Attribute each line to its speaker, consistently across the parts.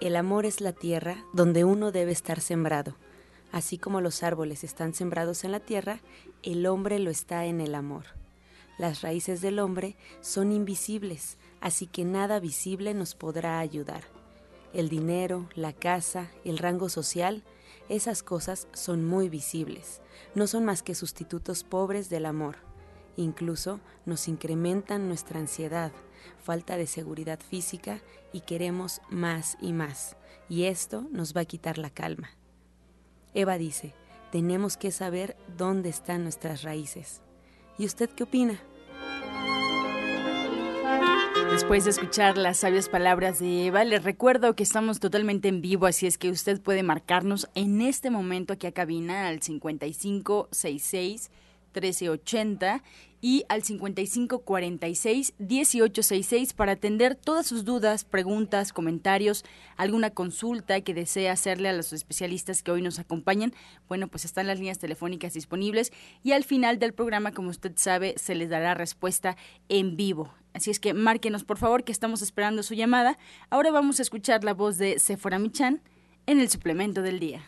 Speaker 1: El amor es la tierra donde uno debe estar sembrado. Así como los árboles están sembrados en la tierra, el hombre lo está en el amor. Las raíces del hombre son invisibles, así que nada visible nos podrá ayudar. El dinero, la casa, el rango social, esas cosas son muy visibles, no son más que sustitutos pobres del amor. Incluso nos incrementan nuestra ansiedad, falta de seguridad física y queremos más y más, y esto nos va a quitar la calma. Eva dice, tenemos que saber dónde están nuestras raíces. ¿Y usted qué opina?
Speaker 2: Después de escuchar las sabias palabras de Eva, les recuerdo que estamos totalmente en vivo, así es que usted puede marcarnos en este momento aquí a cabina al 5566 1380 y al 5546-1866 para atender todas sus dudas, preguntas, comentarios, alguna consulta que desee hacerle a los especialistas que hoy nos acompañan. Bueno, pues están las líneas telefónicas disponibles y al final del programa, como usted sabe, se les dará respuesta en vivo. Así es que márquenos, por favor, que estamos esperando su llamada. Ahora vamos a escuchar la voz de Sephora Michan en el suplemento del día.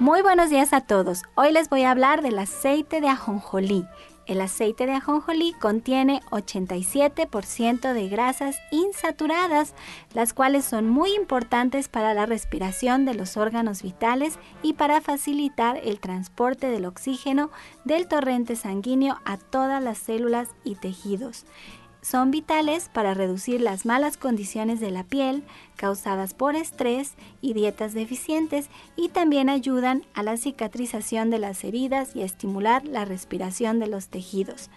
Speaker 3: Muy buenos días a todos. Hoy les voy a hablar del aceite de ajonjolí. El aceite de ajonjolí contiene 87% de grasas insaturadas, las cuales son muy importantes para la respiración de los órganos vitales y para facilitar el transporte del oxígeno del torrente sanguíneo a todas las células y tejidos son vitales para reducir las malas condiciones de la piel causadas por estrés y dietas deficientes y también ayudan a la cicatrización de las heridas y a estimular la respiración de los tejidos.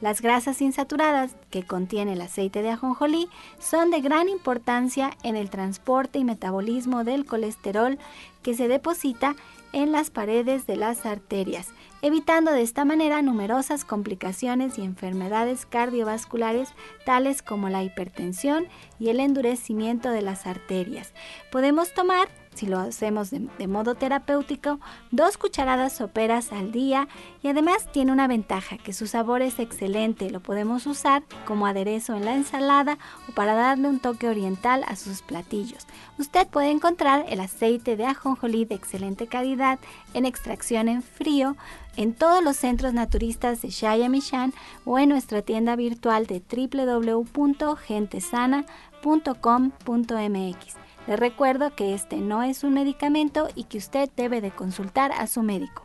Speaker 3: Las grasas insaturadas que contiene el aceite de ajonjolí son de gran importancia en el transporte y metabolismo del colesterol que se deposita en las paredes de las arterias evitando de esta manera numerosas complicaciones y enfermedades cardiovasculares tales como la hipertensión y el endurecimiento de las arterias. Podemos tomar si lo hacemos de, modo terapéutico, dos cucharadas soperas al día y además tiene una ventaja que su sabor es excelente, lo podemos usar como aderezo en la ensalada o para darle un toque oriental a sus platillos. Usted puede encontrar el aceite de ajonjolí de excelente calidad en extracción en frío en todos los centros naturistas de Shayamishan o en nuestra tienda virtual de www.gentesana.com.mx. Le recuerdo que este no es un medicamento y que usted debe de consultar a su médico.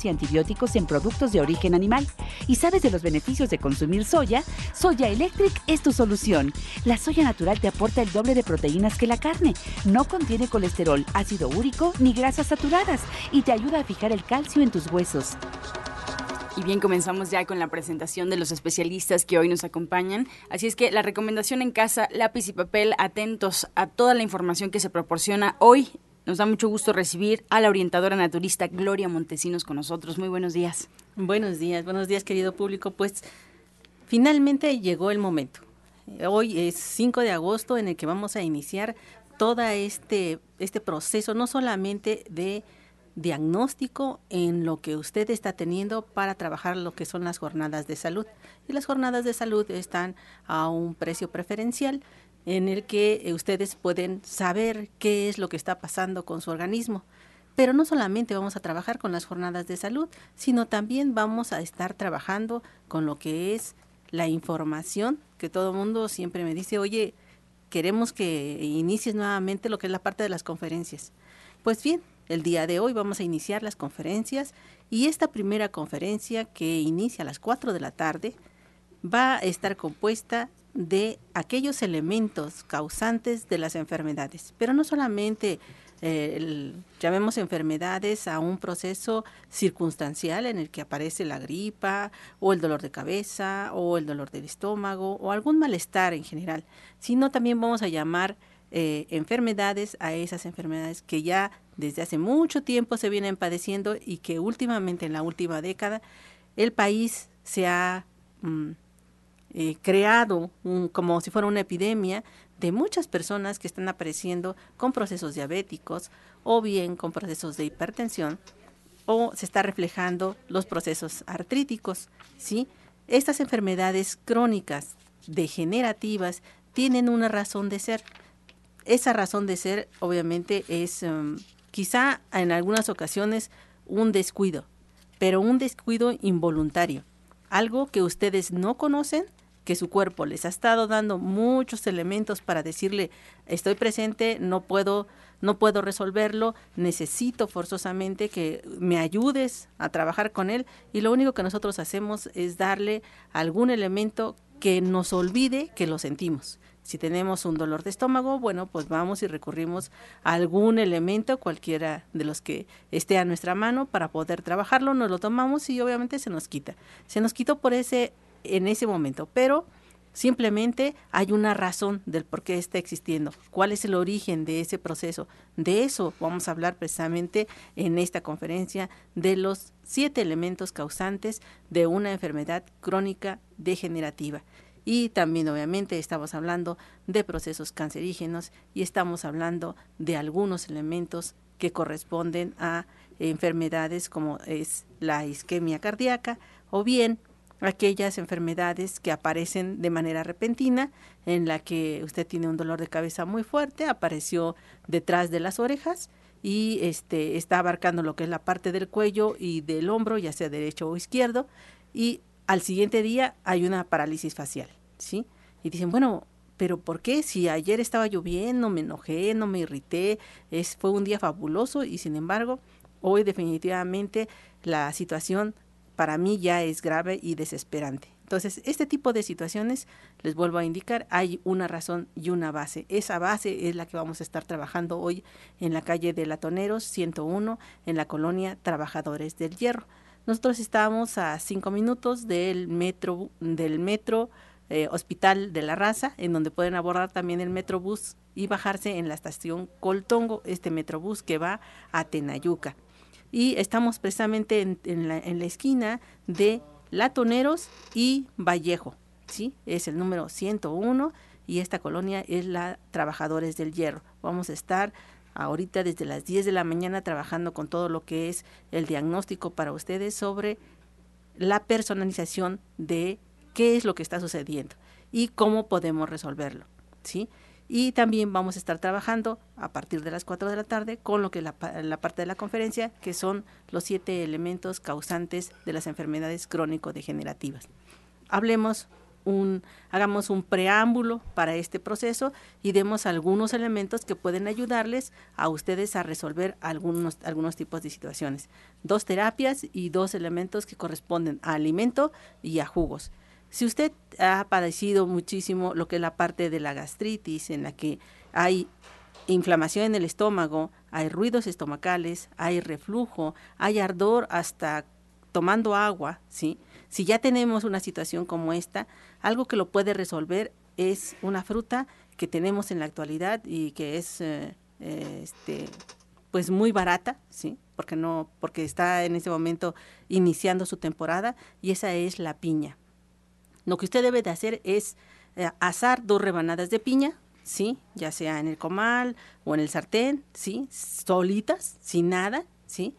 Speaker 4: y antibióticos en productos de origen animal y sabes de los beneficios de consumir soya, Soya Electric es tu solución. La soya natural te aporta el doble de proteínas que la carne. No contiene colesterol, ácido ni grasas saturadas y te ayuda a fijar el calcio en tus huesos.
Speaker 2: Y bien, comenzamos ya con la presentación de los especialistas que hoy nos acompañan. Así es que la recomendación en casa, lápiz y papel, atentos a toda la información que se proporciona hoy. Nos da mucho gusto recibir a la orientadora naturista Gloria Montesinos con nosotros. Muy buenos días.
Speaker 5: Buenos días, buenos días querido público. Pues finalmente llegó el momento. Hoy es 5 de agosto en el que vamos a iniciar todo este, este proceso, no solamente de diagnóstico en lo que usted está teniendo para trabajar lo que son las jornadas de salud. Y las jornadas de salud están a un precio preferencial en el que ustedes pueden saber qué es lo que está pasando con su organismo. Pero no solamente vamos a trabajar con las jornadas de salud, sino también vamos a estar trabajando con lo que es la información, que todo mundo siempre me dice, oye, queremos que inicies nuevamente lo que es la parte de las conferencias. Pues bien, el día de hoy vamos a iniciar las conferencias y esta primera conferencia que inicia a las 4 de la tarde va a estar compuesta de aquellos elementos causantes de las enfermedades, pero no solamente eh, llamemos enfermedades a un proceso circunstancial en el que aparece la gripa o el dolor de cabeza o el dolor del estómago o algún malestar en general, sino también vamos a llamar eh, enfermedades a esas enfermedades que ya desde hace mucho tiempo se vienen padeciendo y que últimamente en la última década el país se ha mm, eh, creado como si fuera una epidemia de muchas personas que están apareciendo con procesos diabéticos o bien con procesos de hipertensión o se está reflejando los procesos artríticos, ¿sí? Estas enfermedades crónicas degenerativas tienen una razón de ser. Esa razón de ser obviamente es em, quizá en algunas ocasiones un descuido, pero un descuido involuntario, algo que ustedes no conocen que su cuerpo les ha estado dando muchos elementos para decirle estoy presente, no puedo no puedo resolverlo, necesito forzosamente que me ayudes a trabajar con él y lo único que nosotros hacemos es darle algún elemento que nos olvide que lo sentimos. Si tenemos un dolor de estómago, bueno, pues vamos y recurrimos a algún elemento, cualquiera de los que esté a nuestra mano, para poder trabajarlo, nos lo tomamos y obviamente se nos quita. Se nos quitó por ese en ese momento, pero simplemente hay una razón del por qué está existiendo, cuál es el origen de ese proceso. De eso vamos a hablar precisamente en esta conferencia de los siete elementos causantes de una enfermedad crónica degenerativa. Y también obviamente estamos hablando de procesos cancerígenos y estamos hablando de algunos elementos que corresponden a enfermedades como es la isquemia cardíaca o bien aquellas enfermedades que aparecen de manera repentina, en la que usted tiene un dolor de cabeza muy fuerte, apareció detrás de las orejas y este está abarcando lo que es la parte del cuello y del hombro, ya sea derecho o izquierdo, y al siguiente día hay una parálisis facial, ¿sí? Y dicen, bueno, pero ¿por qué? Si ayer estaba lloviendo, me enojé, no me irrité, es, fue un día fabuloso y sin embargo, hoy definitivamente la situación para mí ya es grave y desesperante. Entonces, este tipo de situaciones, les vuelvo a indicar, hay una razón y una base. Esa base es la que vamos a estar trabajando hoy en la calle de Latoneros 101, en la colonia Trabajadores del Hierro. Nosotros estamos a cinco minutos del metro, del metro eh, Hospital de la Raza, en donde pueden abordar también el metrobús y bajarse en la estación Coltongo, este metrobús que va a Tenayuca y estamos precisamente en, la, la esquina de Latoneros y Vallejo, ¿sí? Es el número 101 y esta colonia es la Trabajadores del Hierro. Vamos a estar ahorita desde las 10 de la mañana trabajando con todo lo que es el diagnóstico para ustedes sobre la personalización de qué es lo que está sucediendo y cómo podemos resolverlo, ¿sí? Y también vamos a estar trabajando a partir de las 4 de la tarde con lo que la, la parte de la conferencia, que son los siete elementos causantes de las enfermedades crónico-degenerativas. Hablemos un, hagamos un preámbulo para este proceso y demos algunos elementos que pueden ayudarles a ustedes a resolver algunos, algunos tipos de situaciones. Dos terapias y dos elementos que corresponden a alimento y a jugos. Si usted ha padecido muchísimo lo que es la parte de la gastritis, en la que hay inflamación en el estómago, hay ruidos estomacales, hay reflujo, hay ardor hasta tomando agua, ¿sí? Si ya tenemos una situación como esta, algo que lo puede resolver es una fruta que tenemos en la actualidad y que es eh, este pues muy barata, ¿sí? Porque no porque está en ese momento iniciando su temporada y esa es la piña. Lo que usted debe de hacer es eh, asar dos rebanadas de piña, ¿sí? Ya sea en el comal o en el sartén, ¿sí? Solitas, sin nada, ¿sí?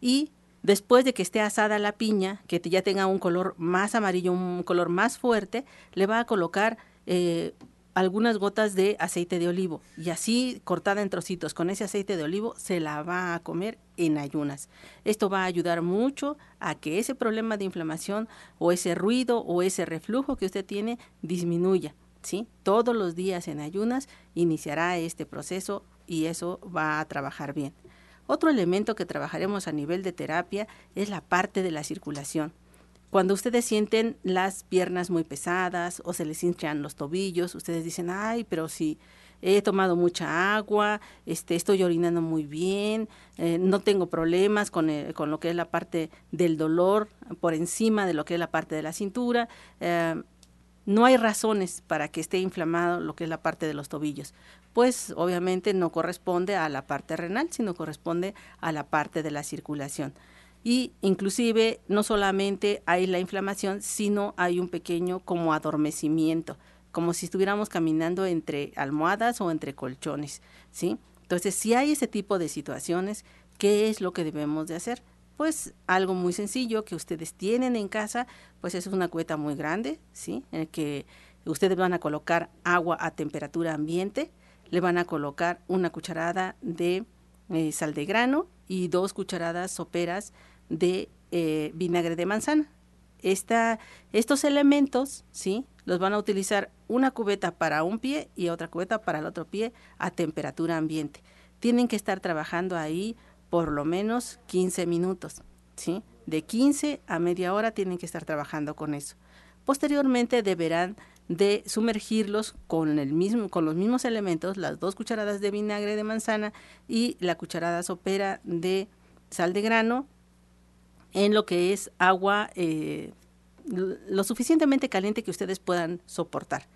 Speaker 5: Y después de que esté asada la piña, que ya tenga un color más amarillo, un color más fuerte, le va a colocar eh, algunas gotas de aceite de olivo y así cortada en trocitos con ese aceite de olivo se la va a comer en ayunas. Esto va a ayudar mucho a que ese problema de inflamación o ese ruido o ese reflujo que usted tiene disminuya. ¿sí? Todos los días en ayunas iniciará este proceso y eso va a trabajar bien. Otro elemento que trabajaremos a nivel de terapia es la parte de la circulación. Cuando ustedes sienten las piernas muy pesadas o se les hinchan los tobillos, ustedes dicen, ay, pero si he tomado mucha agua, este, estoy orinando muy bien, eh, no tengo problemas con, con, lo que es la parte del dolor por encima de lo que es la parte de la cintura. Eh, no hay razones para que esté inflamado lo que es la parte de los tobillos, pues obviamente no corresponde a la parte renal, sino corresponde a la parte de la circulación y inclusive no solamente hay la inflamación, sino hay un pequeño como adormecimiento, como si estuviéramos caminando entre almohadas o entre colchones, ¿sí? Entonces, si hay ese tipo de situaciones, ¿qué es lo que debemos de hacer? Pues algo muy sencillo que ustedes tienen en casa, pues es una cubeta muy grande, ¿sí? En el que ustedes van a colocar agua a temperatura ambiente, le van a colocar una cucharada de eh, sal de grano y dos cucharadas soperas de eh, vinagre de manzana. Estos elementos, ¿sí? Los van a utilizar una cubeta para un pie y otra cubeta para el otro pie a temperatura ambiente. Tienen que estar trabajando ahí por lo menos 15 minutos, ¿sí? De 15 a media hora tienen que estar trabajando con eso. Posteriormente deberán de sumergirlos con, el mismo, con los mismos elementos, las dos cucharadas de vinagre de manzana y la cucharada sopera de sal de grano en lo que es agua eh, lo suficientemente caliente que ustedes puedan soportar.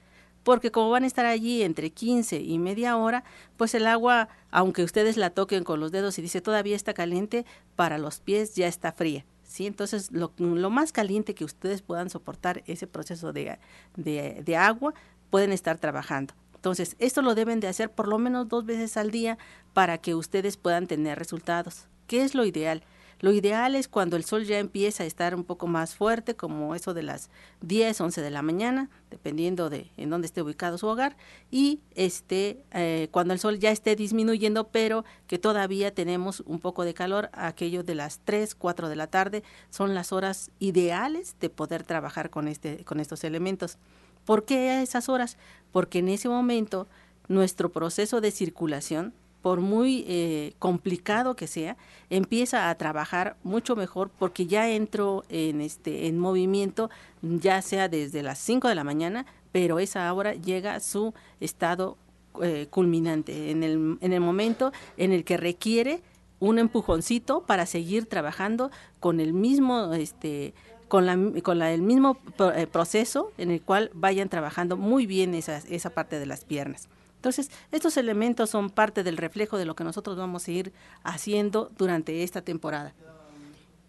Speaker 5: Porque como van a estar allí entre 15 y media hora, pues el agua, aunque ustedes la toquen con los dedos y dice todavía está caliente, para los pies ya está fría. ¿sí? Entonces, lo, más caliente que ustedes puedan soportar ese proceso de, de, de agua, pueden estar trabajando. Entonces, esto lo deben de hacer por lo menos dos veces al día para que ustedes puedan tener resultados. ¿Qué es lo ideal? Lo ideal es cuando el sol ya empieza a estar un poco más fuerte, como eso de las 10, 11 de la mañana, dependiendo de en dónde esté ubicado su hogar, y este, eh, cuando el sol ya esté disminuyendo, pero que todavía tenemos un poco de calor, aquello de las 3, 4 de la tarde, son las horas ideales de poder trabajar con, este, con estos elementos. ¿Por qué esas horas? Porque en ese momento nuestro proceso de circulación por muy eh, complicado que sea, empieza a trabajar mucho mejor porque ya entro en este en movimiento, ya sea desde las 5 de la mañana, pero esa hora llega a su estado eh, culminante, en el, en el momento en el que requiere un empujoncito para seguir trabajando con el mismo este con, la, con la, el mismo eh, proceso en el cual vayan trabajando muy bien esa, esa parte de las piernas. Entonces, estos elementos son parte del reflejo de lo que nosotros vamos a ir haciendo durante esta temporada.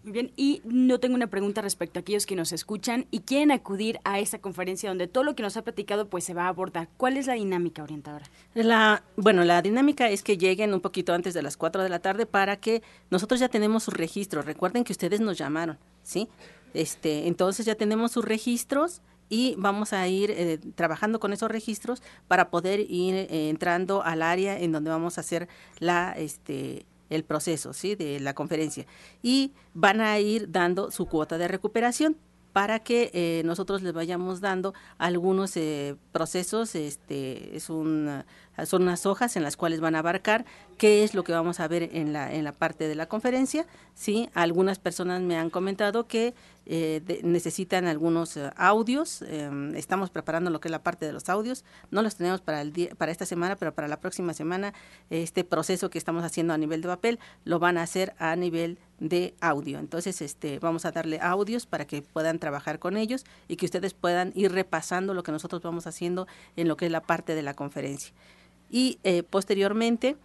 Speaker 2: Muy bien, y no tengo una pregunta respecto a aquellos que nos escuchan y quieren acudir a esta conferencia donde todo lo que nos ha platicado pues se va a abordar. ¿Cuál es la dinámica orientadora?
Speaker 5: La, bueno, la dinámica es que lleguen un poquito antes de las 4 de la tarde para que nosotros ya tenemos sus registros. Recuerden que ustedes nos llamaron, ¿sí? Este, entonces ya tenemos sus registros y vamos a ir eh, trabajando con esos registros para poder ir eh, entrando al área en donde vamos a hacer la este el proceso ¿sí? de la conferencia y van a ir dando su cuota de recuperación para que eh, nosotros les vayamos dando algunos procesos este es un son unas hojas en las cuales van a abarcar qué es lo que vamos a ver en la en la parte de la conferencia sí algunas personas me han comentado que eh, necesitan algunos eh, audios. Em, estamos preparando lo que es la parte de los audios. No los tenemos para, el día, para esta semana, pero para la próxima semana este proceso que estamos haciendo a nivel de papel lo van a hacer a nivel de audio. Entonces, este, vamos a darle audios para que puedan trabajar con ellos y que ustedes puedan ir repasando lo que nosotros vamos haciendo en lo que es la parte de la conferencia. Y eh, posteriormente,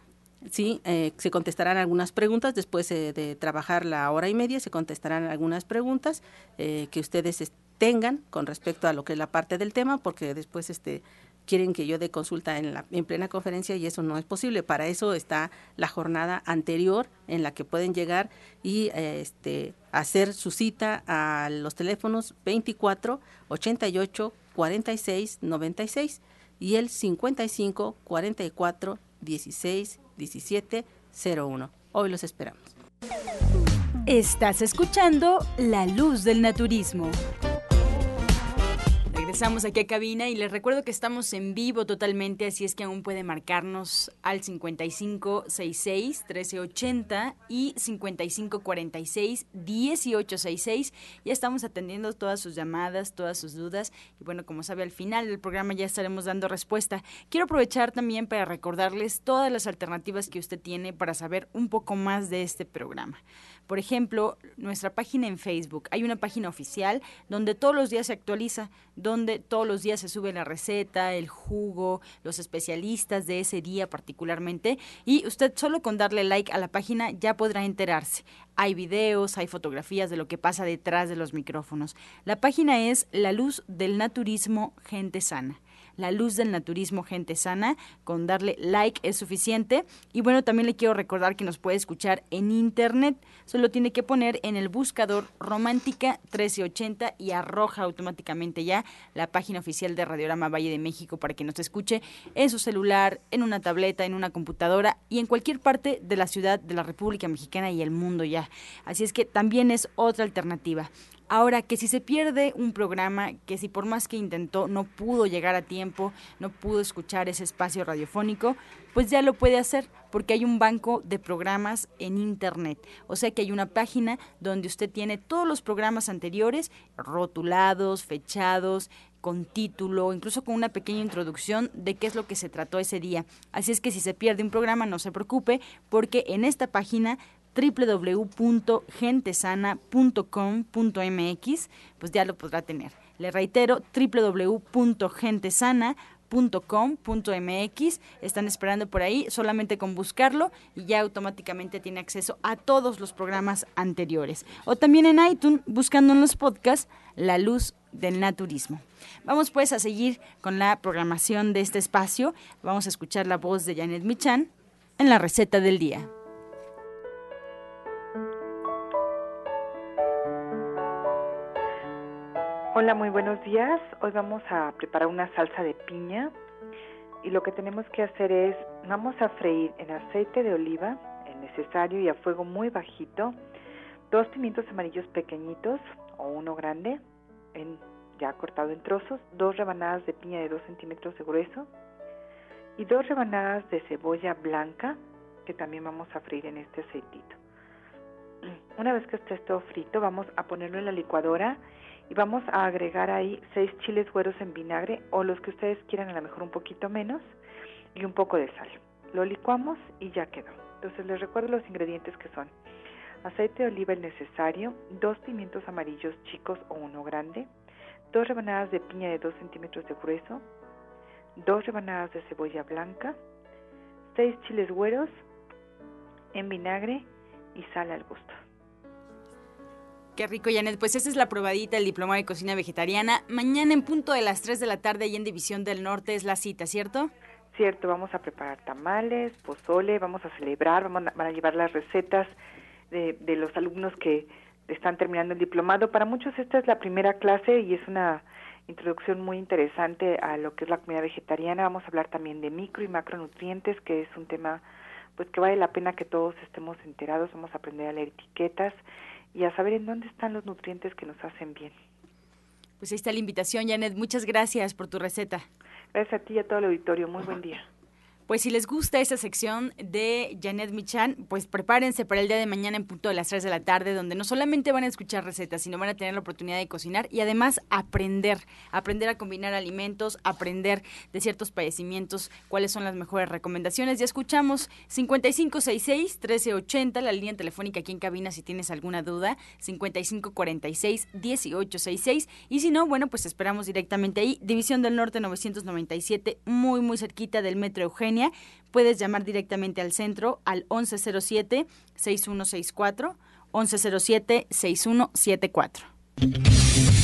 Speaker 5: Sí, eh, se contestarán algunas preguntas después eh, de trabajar la hora y media, se contestarán algunas preguntas eh, que ustedes tengan con respecto a lo que es la parte del tema, porque después este quieren que yo dé consulta en, la, en plena conferencia y eso no es posible. Para eso está la jornada anterior en la que pueden llegar y este, hacer su cita a los teléfonos 24 88 46 96 y el 55 44 16 17 01. Hoy los esperamos.
Speaker 2: Estás escuchando La Luz del Naturismo. Regresamos aquí a cabina y les recuerdo que estamos en vivo totalmente, así es que aún puede marcarnos al 5566 1380 y 5546 1866. Ya estamos atendiendo todas sus llamadas, todas sus dudas y bueno, como sabe, al final del programa ya estaremos dando respuesta. Quiero aprovechar también para recordarles todas las alternativas que usted tiene para saber un poco más de este programa. Por ejemplo, nuestra página en Facebook. Hay una página oficial donde todos los días se actualiza, donde todos los días se sube la receta, el jugo, los especialistas de ese día particularmente. Y usted solo con darle like a la página ya podrá enterarse. Hay videos, hay fotografías de lo que pasa detrás de los micrófonos. La página es La Luz del Naturismo Gente Sana. La Luz del Naturismo Gente Sana. Con darle like es suficiente. Y bueno, también le quiero recordar que nos puede escuchar en internet. Solo tiene que poner en el buscador Romántica 1380 y arroja automáticamente ya la página oficial de Radiorama Valle de México para que nos escuche en su celular, en una tableta, en una computadora y en cualquier parte de la ciudad de la República Mexicana y el mundo ya. Así es que también es otra alternativa. Ahora, que si se pierde un programa, que si por más que intentó no pudo llegar a tiempo, no pudo escuchar ese espacio radiofónico, pues ya lo puede hacer porque hay un banco de programas en Internet. O sea que hay una página donde usted tiene todos los programas anteriores rotulados, fechados, con título, incluso con una pequeña introducción de qué es lo que se trató ese día. Así es que si se pierde un programa, no se preocupe, porque en esta página www.gentesana.com.mx, pues ya lo podrá tener. Le reitero, www.gentesana.com.mx. Están esperando por ahí, solamente con buscarlo y ya automáticamente tiene acceso a todos los programas anteriores. O también en iTunes, buscando en los podcasts La Luz del Naturismo. Vamos pues a seguir con la programación de este espacio. Vamos a escuchar la voz de Janet Michan en la receta del día.
Speaker 6: Hola, muy buenos días. Hoy vamos a preparar una salsa de piña y lo que tenemos que hacer es, vamos a freír en aceite de oliva, el necesario y a fuego muy bajito, dos pimientos amarillos pequeñitos o uno grande, ya cortado en trozos, dos rebanadas de piña de dos centímetros de grueso y dos rebanadas de cebolla blanca que también vamos a freír en este aceitito. Una vez que esté todo frito, vamos a ponerlo en la licuadora y vamos a agregar ahí seis chiles güeros en vinagre o los que ustedes quieran, a lo mejor un poquito menos, y un poco de sal. Lo licuamos y ya quedó. Entonces les recuerdo los ingredientes que son aceite de oliva el necesario, dos pimientos amarillos chicos o uno grande, dos rebanadas de piña de 2 centímetros de grueso, dos rebanadas de cebolla blanca, seis chiles güeros en vinagre y sal al gusto.
Speaker 2: Qué rico, Janet. Pues esa es la probadita del diploma de cocina vegetariana. Mañana en punto de las 3 de la tarde, ahí en División del Norte, es la cita, ¿cierto?
Speaker 6: Cierto, vamos a preparar tamales, pozole, vamos a celebrar, vamos a, van a llevar las recetas de, de los alumnos que están terminando el diplomado. Para muchos esta es la primera clase y es una introducción muy interesante a lo que es la comida vegetariana. Vamos a hablar también de micro y macronutrientes, que es un tema pues que vale la pena que todos estemos enterados. Vamos a aprender a leer etiquetas y a saber en dónde están los nutrientes que nos hacen bien.
Speaker 2: Pues ahí está la invitación, Janet. Muchas gracias por tu receta.
Speaker 6: Gracias a ti y a todo el auditorio. Muy buen día.
Speaker 2: Pues si les gusta esta sección de Janet Michan, pues prepárense para el día de mañana en punto de las 3 de la tarde, donde no solamente van a escuchar recetas, sino van a tener la oportunidad de cocinar y además aprender, aprender a combinar alimentos, aprender de ciertos padecimientos, cuáles son las mejores recomendaciones. Ya escuchamos 5566-1380, la línea telefónica aquí en cabina si tienes alguna duda, 5546-1866, y si no, bueno, pues esperamos directamente ahí, División del Norte 997, muy, muy cerquita del Metro Eugenio puedes llamar directamente al centro al 1107-6164, 1107-6174.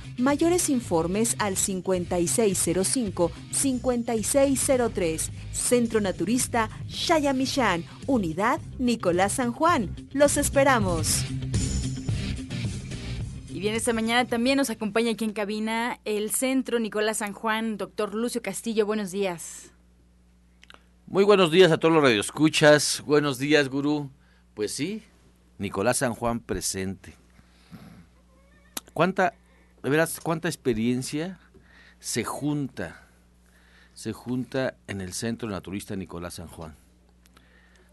Speaker 7: Mayores informes al 5605-5603. Centro Naturista Shayamishan, Unidad Nicolás San Juan. Los esperamos.
Speaker 2: Y bien, esta mañana también nos acompaña aquí en cabina el Centro Nicolás San Juan, doctor Lucio Castillo. Buenos días.
Speaker 8: Muy buenos días a todos los radioescuchas. Buenos días, gurú. Pues sí, Nicolás San Juan presente. ¿Cuánta, de veras, cuánta experiencia se junta, se junta en el Centro Naturista Nicolás San Juan?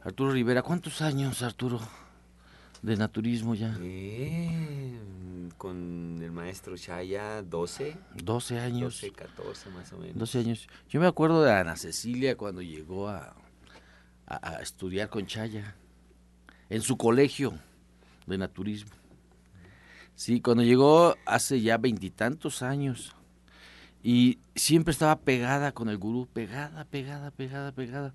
Speaker 8: Arturo Rivera, ¿cuántos años, Arturo, de naturismo ya?
Speaker 9: Eh, con el maestro Chaya, 12.
Speaker 8: 12 años.
Speaker 9: 12, 14 más o menos.
Speaker 8: 12 años. Yo me acuerdo de Ana Cecilia cuando llegó a, a, estudiar con Chaya, en su colegio de naturismo. Sí, cuando llegó hace ya veintitantos años. Y siempre estaba pegada con el gurú, pegada, pegada, pegada, pegada.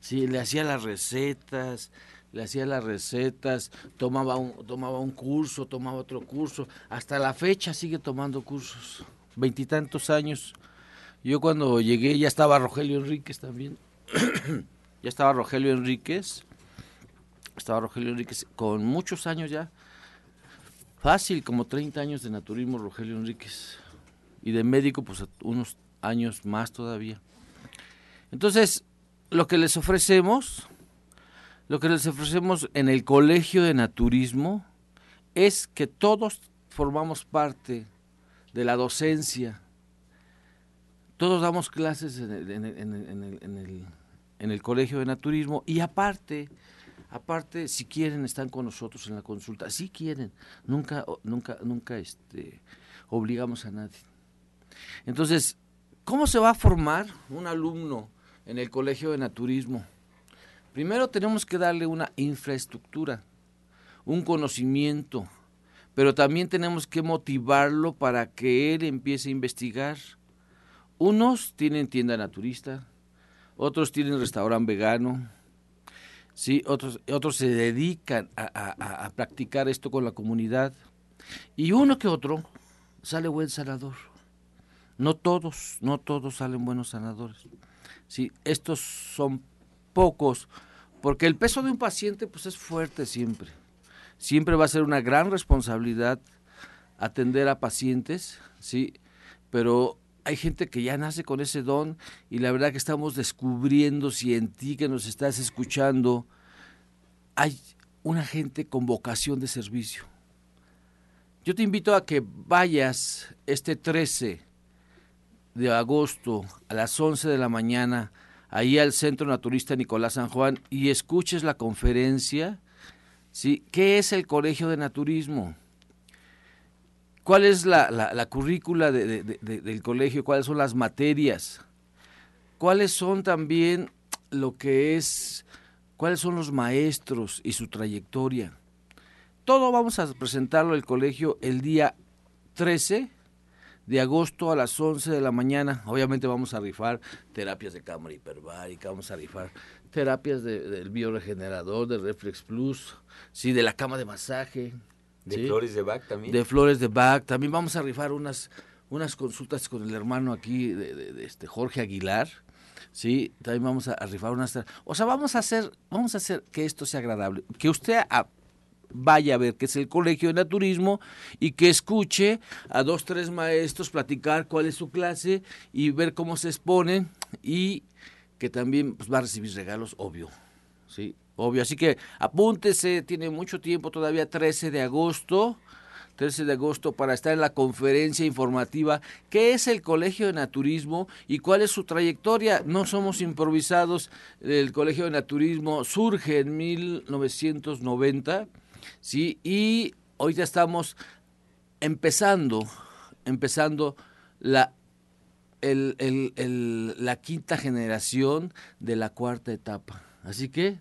Speaker 8: Sí, le hacía las recetas, le hacía las recetas, tomaba un, tomaba un curso, tomaba otro curso, hasta la fecha sigue tomando cursos, veintitantos años. Yo cuando llegué ya estaba Rogelio Enríquez también, ya estaba Rogelio Enríquez, estaba Rogelio Enríquez con muchos años ya, fácil, como 30 años de naturismo Rogelio Enríquez, y de médico pues unos años más todavía. Entonces, lo que les ofrecemos lo que les ofrecemos en el Colegio de Naturismo es que todos formamos parte de la docencia. Todos damos clases en el, Colegio de Naturismo y aparte, aparte, si quieren, están con nosotros en la consulta. Si quieren, nunca, nunca, nunca este, obligamos a nadie. Entonces, ¿cómo se va a formar un alumno en el Colegio de Naturismo? Primero tenemos que darle una infraestructura, un conocimiento, pero también tenemos que motivarlo para que él empiece a investigar. Unos tienen tienda naturista, otros tienen restaurante vegano, sí, otros, otros se dedican a, a practicar esto con la comunidad. Y uno que otro sale buen sanador. No todos, no todos salen buenos sanadores. Sí, estos son pocos porque el peso de un paciente pues es fuerte siempre. Siempre va a ser una gran responsabilidad atender a pacientes, ¿sí? Pero hay gente que ya nace con ese don y la verdad que estamos descubriendo si en ti que nos estás escuchando hay una gente con vocación de servicio. Yo te invito a que vayas este 13 de agosto a las 11 de la mañana ahí al Centro Naturista Nicolás San Juan y escuches la conferencia, ¿sí? ¿Qué es el Colegio de Naturismo? ¿Cuál es la, la, currícula del colegio? ¿Cuáles son las materias? ¿Cuáles son también lo que es, cuáles son los maestros y su trayectoria? Todo vamos a presentarlo el colegio el día 13 de agosto a las 11 de la mañana. Obviamente vamos a rifar terapias de cámara hiperbárica, vamos a rifar terapias del bioregenerador, de Reflex Plus, sí, de la cama de masaje,
Speaker 9: De flores de Bach también.
Speaker 8: De flores de Bach. También vamos a rifar unas, unas consultas con el hermano aquí de, de este Jorge Aguilar. Sí, también vamos a, rifar unas. O sea, vamos a hacer, vamos a hacer que esto sea agradable. Que usted vaya a ver qué es el colegio de naturismo y que escuche a dos, tres maestros platicar cuál es su clase y ver cómo se exponen y que también pues, va a recibir regalos, obvio. Sí, obvio. Así que apúntese, tiene mucho tiempo, todavía 13 de agosto. 13 de agosto para estar en la conferencia informativa qué es el Colegio de Naturismo y cuál es su trayectoria. No somos improvisados, el Colegio de Naturismo surge en 1990, ¿sí? Y hoy ya estamos empezando, empezando la la quinta generación de la cuarta etapa. Así que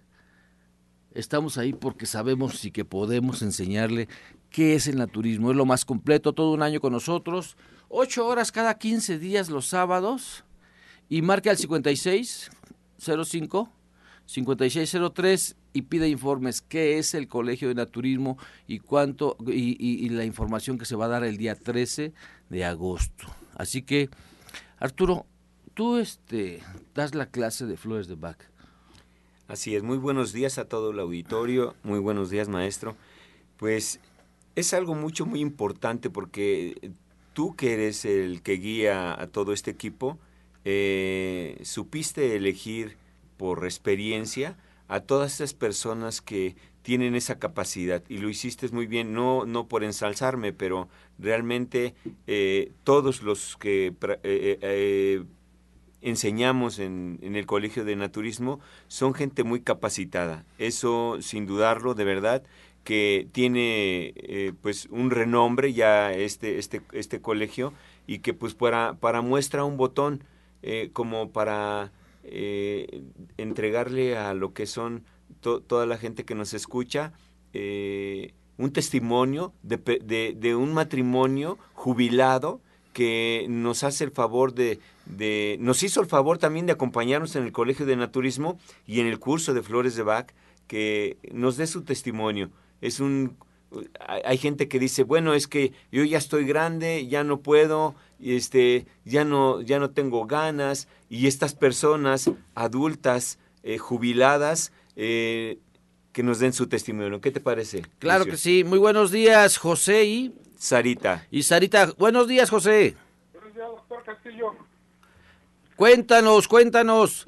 Speaker 8: estamos ahí porque sabemos y que podemos enseñarle qué es el naturismo. Es lo más completo, todo un año con nosotros. Ocho horas cada 15 días los sábados. Y marque al 5605 5603 y pide informes qué es el Colegio de Naturismo y cuánto y, y, la información que se va a dar el día 13 de agosto. Así que, Arturo, tú este, das la clase de flores de Bach.
Speaker 9: Así es, muy buenos días a todo el auditorio, muy buenos días maestro. Pues es algo mucho, muy importante porque tú que eres el que guía a todo este equipo, eh, supiste elegir por experiencia a todas esas personas que tienen esa capacidad y lo hiciste muy bien, no, no por ensalzarme, pero realmente eh, todos los que eh, enseñamos en, en, el Colegio de Naturismo son gente muy capacitada, eso sin dudarlo, de verdad, que tiene eh, pues un renombre ya este, este, este colegio y que pues para, para muestra un botón eh, como para eh, entregarle a lo que son toda la gente que nos escucha un testimonio de, de, de, un matrimonio jubilado que nos hace el favor de, de, nos hizo el favor también de acompañarnos en el Colegio de Naturismo y en el curso de Flores de Bach, que nos dé su testimonio es un hay gente que dice, bueno, es que yo ya estoy grande, ya no puedo, este, ya no, ya no tengo ganas, y estas personas adultas, eh, jubiladas, eh, que nos den su testimonio. ¿Qué te parece?
Speaker 8: Claro que sí. Muy buenos días, José y
Speaker 9: Sarita.
Speaker 8: Y Sarita, buenos días, José.
Speaker 10: Buenos días, doctor Castillo.
Speaker 8: Cuéntanos, cuéntanos,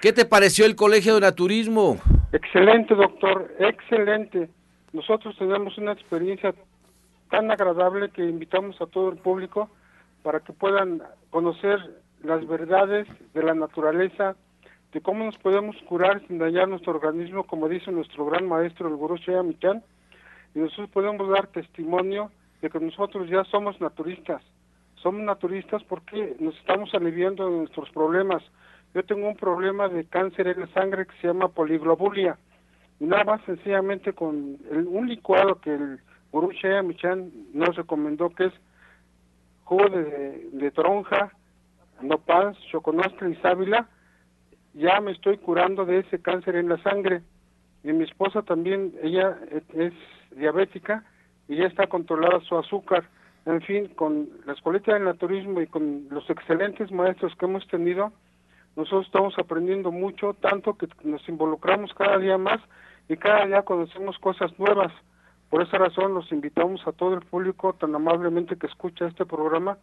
Speaker 8: ¿qué te pareció el Colegio de Naturismo?
Speaker 10: Excelente, doctor, excelente nosotros tenemos una experiencia tan agradable que invitamos a todo el público para que puedan conocer las verdades de la naturaleza, de cómo nos podemos curar sin dañar nuestro organismo, como dice nuestro gran maestro, el Gurú Shea Michan, y nosotros podemos dar testimonio de que nosotros ya somos naturistas. Somos naturistas porque nos estamos aliviando de nuestros problemas. Yo tengo un problema de cáncer en la sangre que se llama poliglobulia nada más sencillamente con el, un licuado que el Guru Shea Michan nos recomendó que es jugo de, de tronja, nopal, choconostle y sábila, ya me estoy curando de ese cáncer en la sangre. Y mi esposa también, ella es diabética y ya está controlada su azúcar. En fin, con la escuelita del naturismo y con los excelentes maestros que hemos tenido, nosotros estamos aprendiendo mucho, tanto que nos involucramos cada día más y cada día conocemos cosas nuevas. Por esa razón los invitamos a todo el público tan amablemente que escucha este programa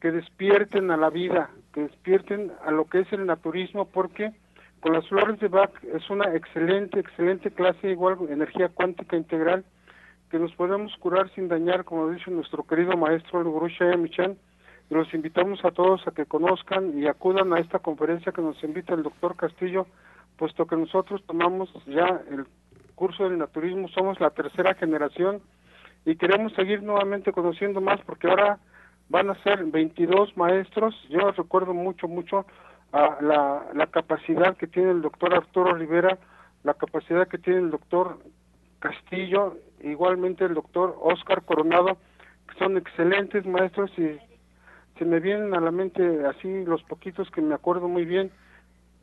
Speaker 10: que despierten a la vida, que despierten a lo que es el naturismo, porque con las flores de Bach es una excelente, excelente clase, igual energía cuántica integral, que nos podemos curar sin dañar, como dice nuestro querido maestro, el Shaya Michan, y los invitamos a todos a que conozcan y acudan a esta conferencia que nos invita el doctor Castillo puesto que nosotros tomamos ya el curso del naturismo, somos la tercera generación y queremos seguir nuevamente conociendo más porque ahora van a ser 22 maestros. Yo recuerdo mucho, mucho a la, la capacidad que tiene el doctor Arturo Rivera, la capacidad que tiene el doctor Castillo, igualmente el doctor Oscar Coronado, que son excelentes maestros y se me vienen a la mente así los poquitos que me acuerdo muy bien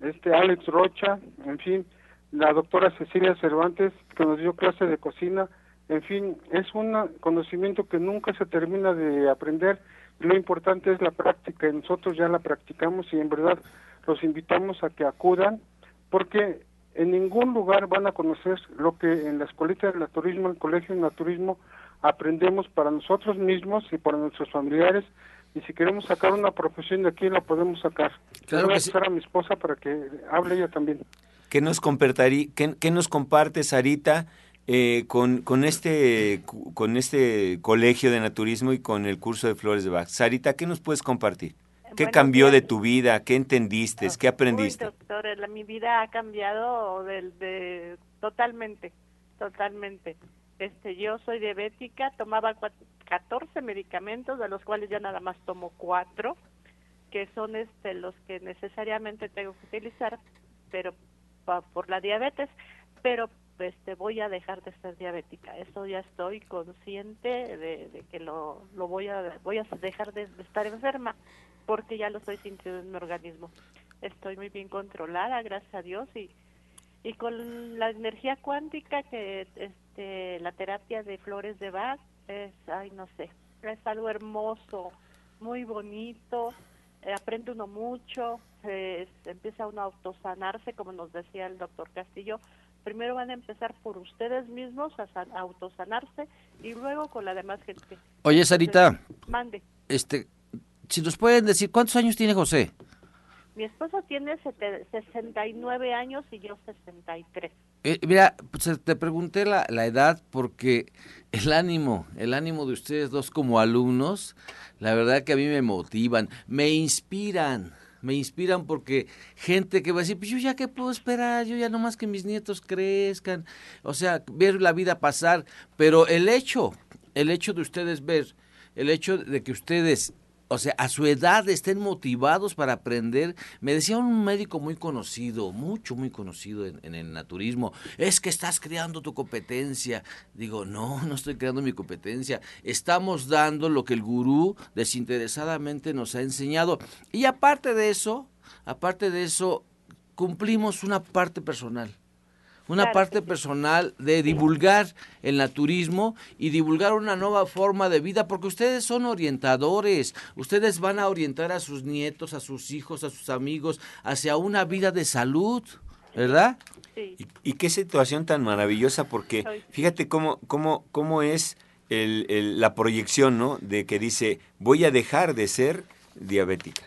Speaker 10: este Alex Rocha, en fin, la doctora Cecilia Cervantes, que nos dio clase de cocina, En fin, es un conocimiento que nunca se termina de aprender. Lo importante es la práctica. Nosotros ya la practicamos y en verdad los invitamos a que acudan porque en ningún lugar van a conocer lo que en la escuelita de naturismo, el colegio de naturismo, aprendemos para nosotros mismos y para nuestros familiares. Y si queremos sacar una profesión de aquí, la podemos sacar.
Speaker 9: Claro
Speaker 10: Voy a pasar a mi esposa para que hable ella también.
Speaker 9: ¿Qué nos, qué, qué nos comparte Sarita eh, con, con, este, con este colegio de naturismo y con el curso de flores de Bach? Sarita, ¿qué nos puedes compartir? ¿Qué cambió de tu vida? ¿Qué entendiste? ¿Qué aprendiste?
Speaker 11: Uy, doctor, la- mi vida ha cambiado del, de, totalmente, totalmente. Este, yo soy diabética, tomaba cua- 14 medicamentos, de los cuales ya nada más tomo cuatro, que son este los que necesariamente tengo que utilizar, pero pa- por la diabetes, pero este voy a dejar de ser diabética. Eso ya estoy consciente de, de que lo, lo voy a voy a dejar de, de estar enferma porque ya lo estoy sintiendo en mi organismo. Estoy muy bien controlada, gracias a Dios y y con la energía cuántica que este la terapia de flores de Bach es ay no sé, es algo hermoso, muy bonito, eh, aprende uno mucho, eh, se empieza uno a autosanarse como nos decía el doctor Castillo. Primero van a empezar por ustedes mismos a, san- a autosanarse y luego con la demás gente.
Speaker 8: Oye, Sarita,
Speaker 11: mande.
Speaker 8: este, si nos pueden decir, ¿cuántos años tiene José?
Speaker 11: Mi esposo tiene sete- 69 años y yo 63.
Speaker 8: Eh, mira, pues, te pregunté la, la edad porque el ánimo, el ánimo de ustedes dos como alumnos, la verdad que a mí me motivan, me inspiran, me inspiran porque gente que va a decir, pues yo ya qué puedo esperar, yo ya nomás que mis nietos crezcan, o sea, ver la vida pasar, pero el hecho, el hecho de ustedes ver, el hecho de que ustedes o sea, a su edad estén motivados para aprender. Me decía un médico muy conocido, mucho, muy conocido en, el naturismo, es que estás creando tu competencia. Digo, no, no estoy creando mi competencia. Estamos dando lo que el gurú desinteresadamente nos ha enseñado. Y aparte de eso, aparte de eso, cumplimos una parte personal una
Speaker 11: Claro
Speaker 8: parte personal de divulgar el naturismo y divulgar una nueva forma de vida, porque ustedes son orientadores, ustedes van a orientar a sus nietos, a sus hijos, a sus amigos hacia una vida de salud, ¿verdad?
Speaker 11: Sí.
Speaker 9: Y, y qué situación tan maravillosa, porque fíjate cómo, cómo, cómo es el- el- la proyección, ¿no? De que dice, voy a dejar de ser diabética.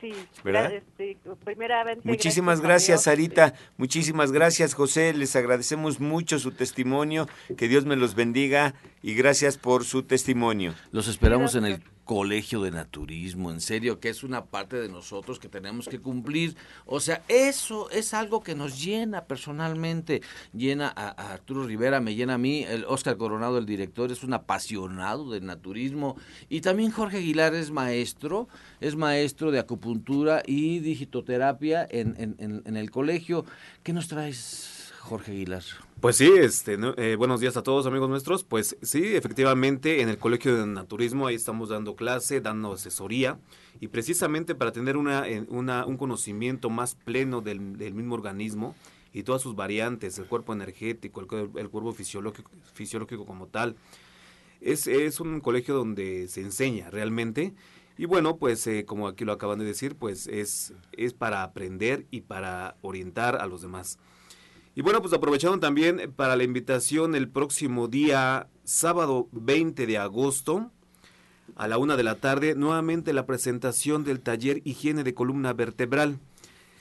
Speaker 11: Sí, este, primeramente.
Speaker 9: Muchísimas gracias. Sarita. Muchísimas gracias, José. Les agradecemos mucho su testimonio. Que Dios me los bendiga y gracias por su testimonio.
Speaker 8: Los esperamos en el colegio de naturismo, en serio, que es una parte de nosotros que tenemos que cumplir. O sea, eso es algo que nos llena personalmente, llena a, Arturo Rivera, me llena a mí, el Oscar Coronado, el director, es un apasionado del naturismo. Y también Jorge Aguilar es maestro, es maestro de acupuntura y digitoterapia en, en- en- en el colegio. ¿Qué nos traes, Jorge Aguilar?
Speaker 12: Pues sí, este, ¿no? Eh, buenos días a todos amigos nuestros. Pues sí, efectivamente, en el Colegio de Naturismo ahí estamos dando clase, dando asesoría y precisamente para tener una, un conocimiento más pleno del, mismo organismo y todas sus variantes, el cuerpo energético, el, el cuerpo fisiológico, fisiológico como tal. Es, es un colegio donde se enseña realmente y bueno, pues eh, como aquí lo acaban de decir, pues es, es para aprender y para orientar a los demás. Y bueno, pues aprovecharon también para la invitación el próximo día, sábado 20 de agosto, a la una de la tarde, nuevamente la presentación del taller Higiene de Columna Vertebral.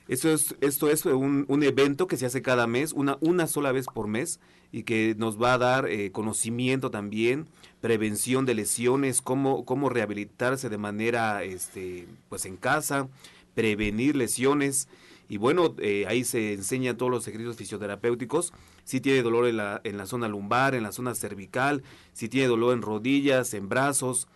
Speaker 12: Esto es, esto es un, un evento que se hace cada mes, una, una sola vez por mes, y que nos va a dar eh, conocimiento también, prevención de lesiones, cómo, cómo rehabilitarse de manera este, pues en casa, prevenir lesiones. Y bueno, eh, ahí se enseñan todos los ejercicios fisioterapéuticos. Si tiene dolor en la, en la zona lumbar, en la zona cervical, si tiene dolor en rodillas, en brazos,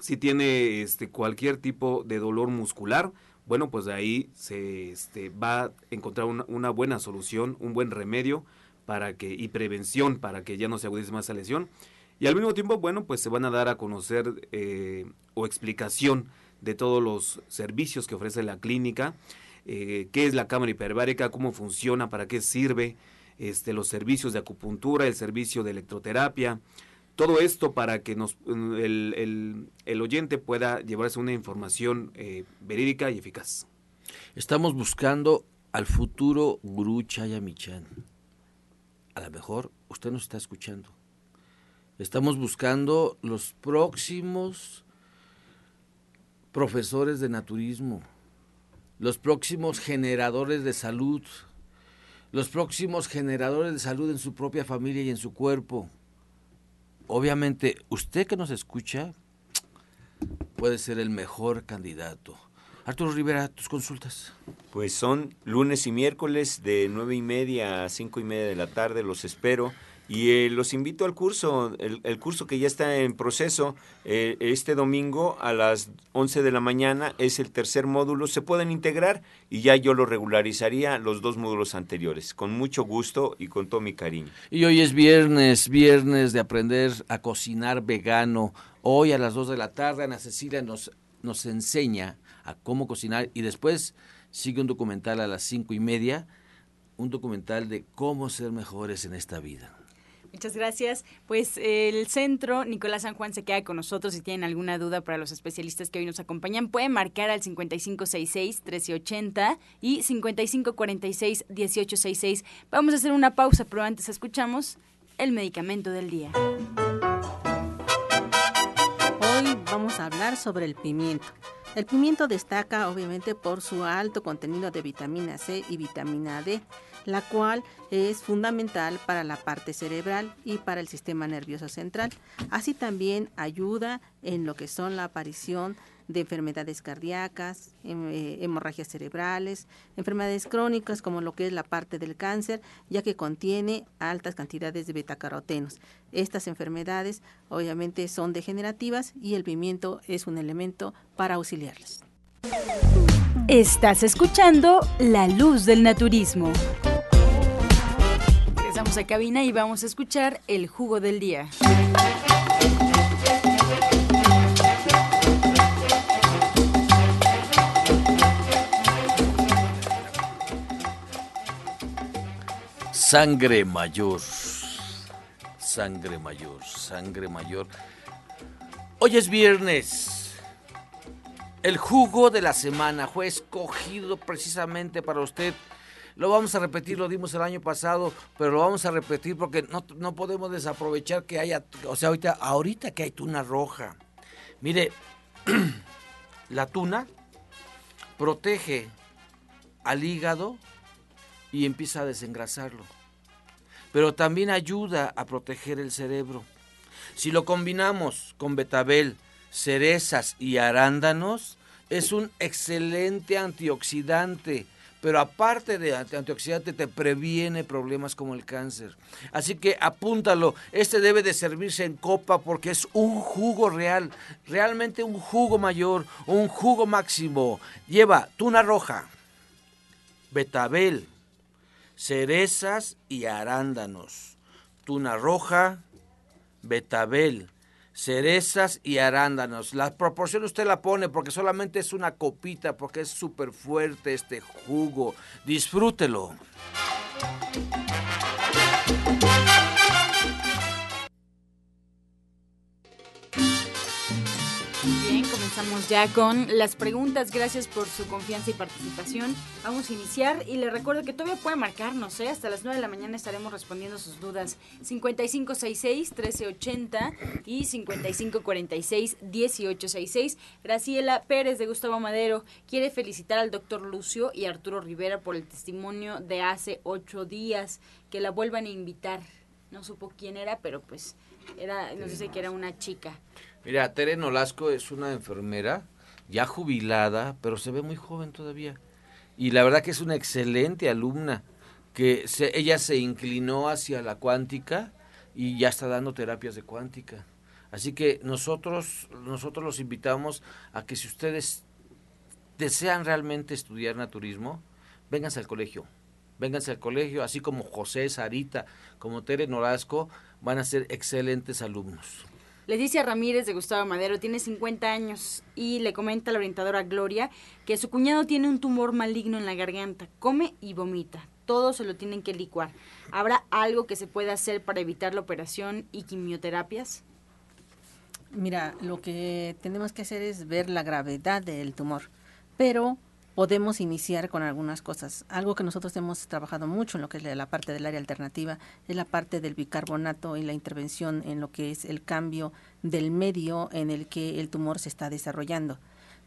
Speaker 12: si tiene este, cualquier tipo de dolor muscular, bueno, pues de ahí se este, va a encontrar una, una buena solución, un buen remedio para que y prevención para que ya no se agudice más esa lesión. Y al mismo tiempo, bueno, pues se van a dar a conocer eh, o explicación de todos los servicios que ofrece la clínica, eh, qué es la cámara hiperbárica, cómo funciona, para qué sirve, este, los servicios de acupuntura, el servicio de electroterapia, todo esto para que nos, el, oyente pueda llevarse una información eh, verídica y eficaz.
Speaker 8: Estamos buscando al futuro gurú Chayamichan. A lo mejor usted nos está escuchando. Estamos buscando los próximos profesores de naturismo, los próximos generadores de salud, los próximos generadores de salud en su propia familia y en su cuerpo. Obviamente, usted que nos escucha puede ser el mejor candidato. Arturo Rivera, tus consultas.
Speaker 9: Pues son lunes y miércoles de nueve y media a cinco y media de la tarde, los espero. Y eh, los invito al curso, el, curso que ya está en proceso, eh, este domingo a las 11 de la mañana es el tercer módulo, se pueden integrar y ya yo lo regularizaría los dos módulos anteriores, con mucho gusto y con todo mi cariño.
Speaker 8: Y hoy es viernes, viernes de aprender a cocinar vegano. Hoy a las 2 de la tarde Ana Cecilia nos, nos enseña a cómo cocinar y después sigue un documental a las cinco y media, un documental de cómo ser mejores en esta vida.
Speaker 2: Muchas gracias. Pues el centro Nicolás San Juan se queda con nosotros. Si tienen alguna duda para los especialistas que hoy nos acompañan, pueden marcar al 5566-1380 y 5546-1866. Vamos a hacer una pausa, pero antes escuchamos el medicamento del día.
Speaker 5: Hoy vamos a hablar sobre el pimiento. El pimiento destaca obviamente por su alto contenido de vitamina C y vitamina D la cual es fundamental para la parte cerebral y para el sistema nervioso central. Así también ayuda en lo que son la aparición de enfermedades cardíacas, em, eh, hemorragias cerebrales, enfermedades crónicas como lo que es la parte del cáncer, ya que contiene altas cantidades de betacarotenos. Estas enfermedades obviamente son degenerativas y el pimiento es un elemento para auxiliarlas.
Speaker 2: Estás escuchando La Luz del Naturismo. Regresamos a cabina y vamos a escuchar el jugo del día.
Speaker 8: Sangre mayor, sangre mayor, sangre mayor. Hoy es viernes el jugo de la semana fue escogido precisamente para usted. Lo vamos a repetir, lo dimos el año pasado, pero lo vamos a repetir porque no, podemos desaprovechar que haya, o sea, ahorita, ahorita que hay tuna roja. Mire, la tuna protege al hígado y empieza a desengrasarlo. Pero también ayuda a proteger el cerebro. Si lo combinamos con betabel, cerezas y arándanos, es un excelente antioxidante pero aparte de antioxidante te previene problemas como el cáncer. Así que apúntalo, este debe de servirse en copa porque es un jugo real, realmente un jugo mayor, un jugo máximo. Lleva tuna roja, betabel, cerezas y arándanos. Tuna roja, betabel, cerezas y arándanos. La proporción usted la pone porque solamente es una copita, porque es súper fuerte este jugo. Disfrútelo.
Speaker 2: Comenzamos ya con las preguntas. Gracias por su confianza y participación. Vamos a iniciar y le recuerdo que todavía puede marcarnos, ¿eh? Hasta las 9 de la mañana estaremos respondiendo sus dudas. 5566-1380 y 5546-1866. Graciela Pérez de Gustavo Madero quiere felicitar al doctor Lucio y Arturo Rivera por el testimonio de hace ocho días. Que la vuelvan a invitar. No supo quién era, pero pues era, nos dice que era una chica.
Speaker 8: Mira, Tere Nolasco es una enfermera ya jubilada, pero se ve muy joven todavía. Y la verdad que es una excelente alumna, que se, ella se inclinó hacia la cuántica y ya está dando terapias de cuántica. Así que nosotros, nosotros los invitamos a que si ustedes desean realmente estudiar naturismo, vénganse al colegio. Vénganse al colegio, así como José, Sarita, como Tere Nolasco, van a ser excelentes alumnos.
Speaker 2: Leticia Ramírez de Gustavo Madero tiene 50 años y le comenta a la orientadora Gloria que su cuñado tiene un tumor maligno en la garganta, come y vomita. todo se lo tienen que licuar. ¿Habrá algo que se pueda hacer para evitar la operación y quimioterapias?
Speaker 5: Mira, lo que tenemos que hacer es ver la gravedad del tumor, pero podemos iniciar con algunas cosas. Algo que nosotros hemos trabajado mucho en lo que es la parte del área alternativa es la parte del bicarbonato y la intervención en lo que es el cambio del medio en el que el tumor se está desarrollando.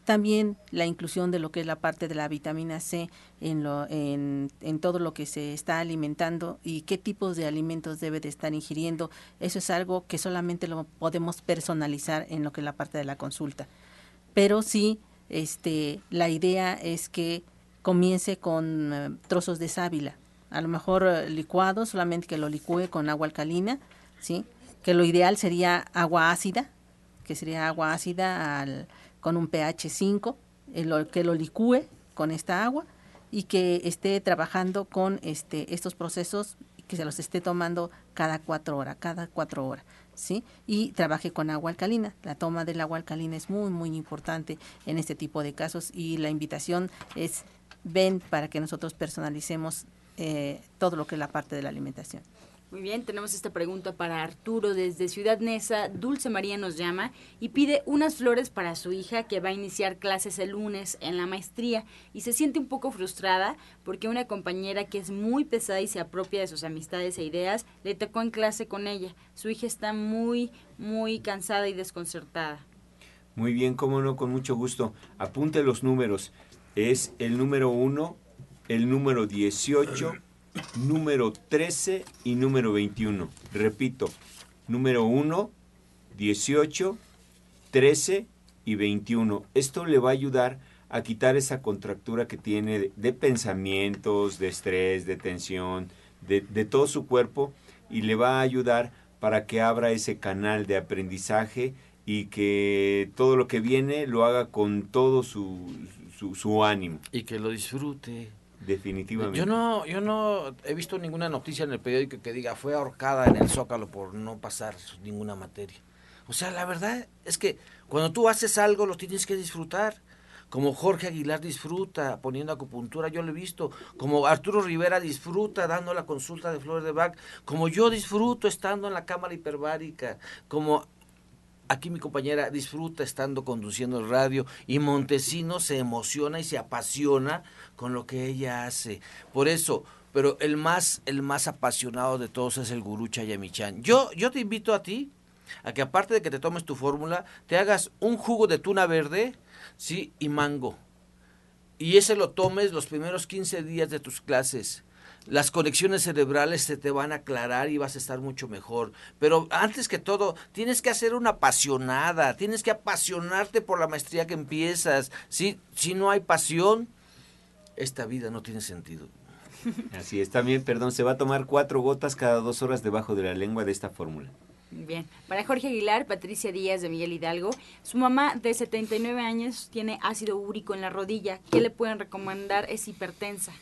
Speaker 5: También la inclusión de lo que es la parte de la vitamina C en, lo, en, todo lo que se está alimentando y qué tipos de alimentos debe de estar ingiriendo. Eso es algo que solamente lo podemos personalizar en lo que es la parte de la consulta. Pero sí, este, la idea es que comience con eh, trozos de sábila, a lo mejor eh, licuado, solamente que lo licúe con agua alcalina, ¿sí? que lo ideal sería agua ácida, que sería agua ácida al con un pH 5, eh, que lo licúe con esta agua y que esté trabajando con este, estos procesos que se los esté tomando cada cuatro horas, cada cuatro horas, ¿sí? Y trabaje con agua alcalina. La toma del agua alcalina es muy, muy importante en este tipo de casos y la invitación es ven para que nosotros personalicemos eh, todo lo que es la parte de la alimentación.
Speaker 2: Muy bien, tenemos esta pregunta para Arturo desde Ciudad Neza. Dulce María nos llama y pide unas flores para su hija que va a iniciar clases el lunes en la maestría y se siente un poco frustrada porque una compañera que es muy pesada y se apropia de sus amistades e ideas le tocó en clase con ella. Su hija está muy, muy cansada y desconcertada.
Speaker 9: Muy bien, cómo no, con mucho gusto. Apunte los números. Es el número 1, el número 18 número 13 y número 21. Repito, número 1, 18, 13 y 21. Esto le va a ayudar a quitar esa contractura que tiene de, pensamientos, de estrés, de tensión, de, de, todo su cuerpo y le va a ayudar para que abra ese canal de aprendizaje y que todo lo que viene lo haga con todo su, su, su ánimo.
Speaker 8: Y que lo disfrute.
Speaker 9: Definitivamente.
Speaker 8: Yo no, yo no he visto ninguna noticia en el periódico que diga fue ahorcada en el Zócalo por no pasar ninguna materia. O sea, la verdad es que cuando tú haces algo lo tienes que disfrutar. Como Jorge Aguilar disfruta poniendo acupuntura, yo lo he visto. Como Arturo Rivera disfruta dando la consulta de Flores de Bach. Como yo disfruto estando en la cámara hiperbárica. Como aquí mi compañera disfruta estando conduciendo el radio y Montesino se emociona y se apasiona con lo que ella hace. Por eso, pero el más, el más apasionado de todos es el gurú Chayamichan. Yo, yo te invito a ti a que aparte de que te tomes tu fórmula, te hagas un jugo de tuna verde, sí, y mango. Y ese lo tomes los primeros 15 días de tus clases las conexiones cerebrales se te van a aclarar y vas a estar mucho mejor. Pero antes que todo, tienes que hacer una apasionada, tienes que apasionarte por la maestría que empiezas. Si, si no hay pasión, esta vida no tiene sentido.
Speaker 9: Así es, también, perdón, se va a tomar cuatro gotas cada dos horas debajo de la lengua de esta fórmula.
Speaker 2: Bien, para Jorge Aguilar, Patricia Díaz de Miguel Hidalgo, su mamá de 79 años tiene ácido úrico en la rodilla. ¿Qué le pueden recomendar? Es hipertensa.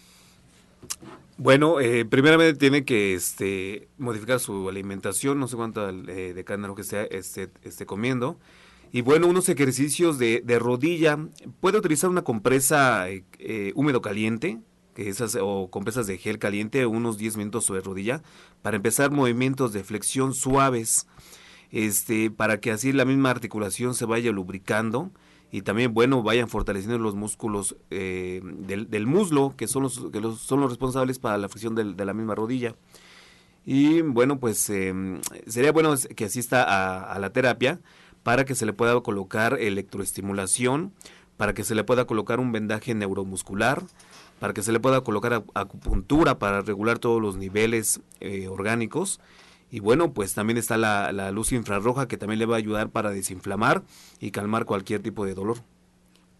Speaker 12: Bueno, eh, primeramente tiene que este, modificar su alimentación, no sé cuánto eh, de carne lo que sea esté, comiendo. Y bueno, unos ejercicios de, de rodilla. Puede utilizar una compresa eh, eh, húmedo caliente, que esas, o compresas de gel caliente, unos 10 minutos sobre rodilla, para empezar movimientos de flexión suaves, este, para que así la misma articulación se vaya lubricando y también, bueno, vayan fortaleciendo los músculos eh, del, muslo, que son los, que son los responsables para la del, de la misma rodilla. Y bueno, pues em, sería bueno que asista a, a la terapia para que se le pueda colocar electroestimulación, para que se le pueda colocar un vendaje neuromuscular, para que se le pueda colocar acupuntura para regular todos los niveles eh, orgánicos. Y bueno, pues también está la, la luz infrarroja que también le va a ayudar para desinflamar y calmar cualquier tipo de dolor.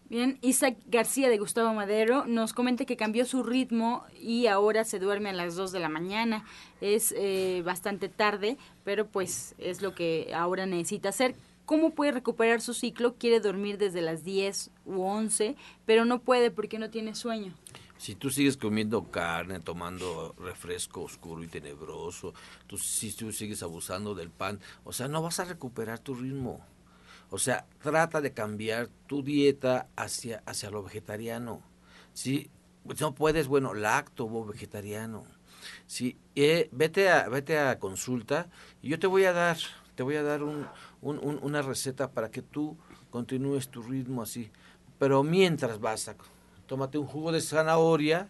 Speaker 2: Bien, Isaac García de Gustavo Madero nos comenta que cambió su ritmo y ahora se duerme a las 2 de la mañana. Es eh, bastante tarde, pero pues es lo que ahora necesita hacer. ¿Cómo puede recuperar su ciclo? Quiere dormir desde las 10 u 11, pero no puede porque no tiene sueño.
Speaker 8: Si tú sigues comiendo carne, tomando refresco oscuro y tenebroso, tú, si tú sigues abusando del pan, o sea, no vas a recuperar tu ritmo. O sea, trata de cambiar tu dieta hacia, hacia lo vegetariano. pues no puedes, bueno, lacto o vegetariano. Sí, eh, vete a vete a consulta y yo te voy a dar te voy a dar un, una receta para que tú continúes tu ritmo así. Pero mientras vas a tómate un jugo de zanahoria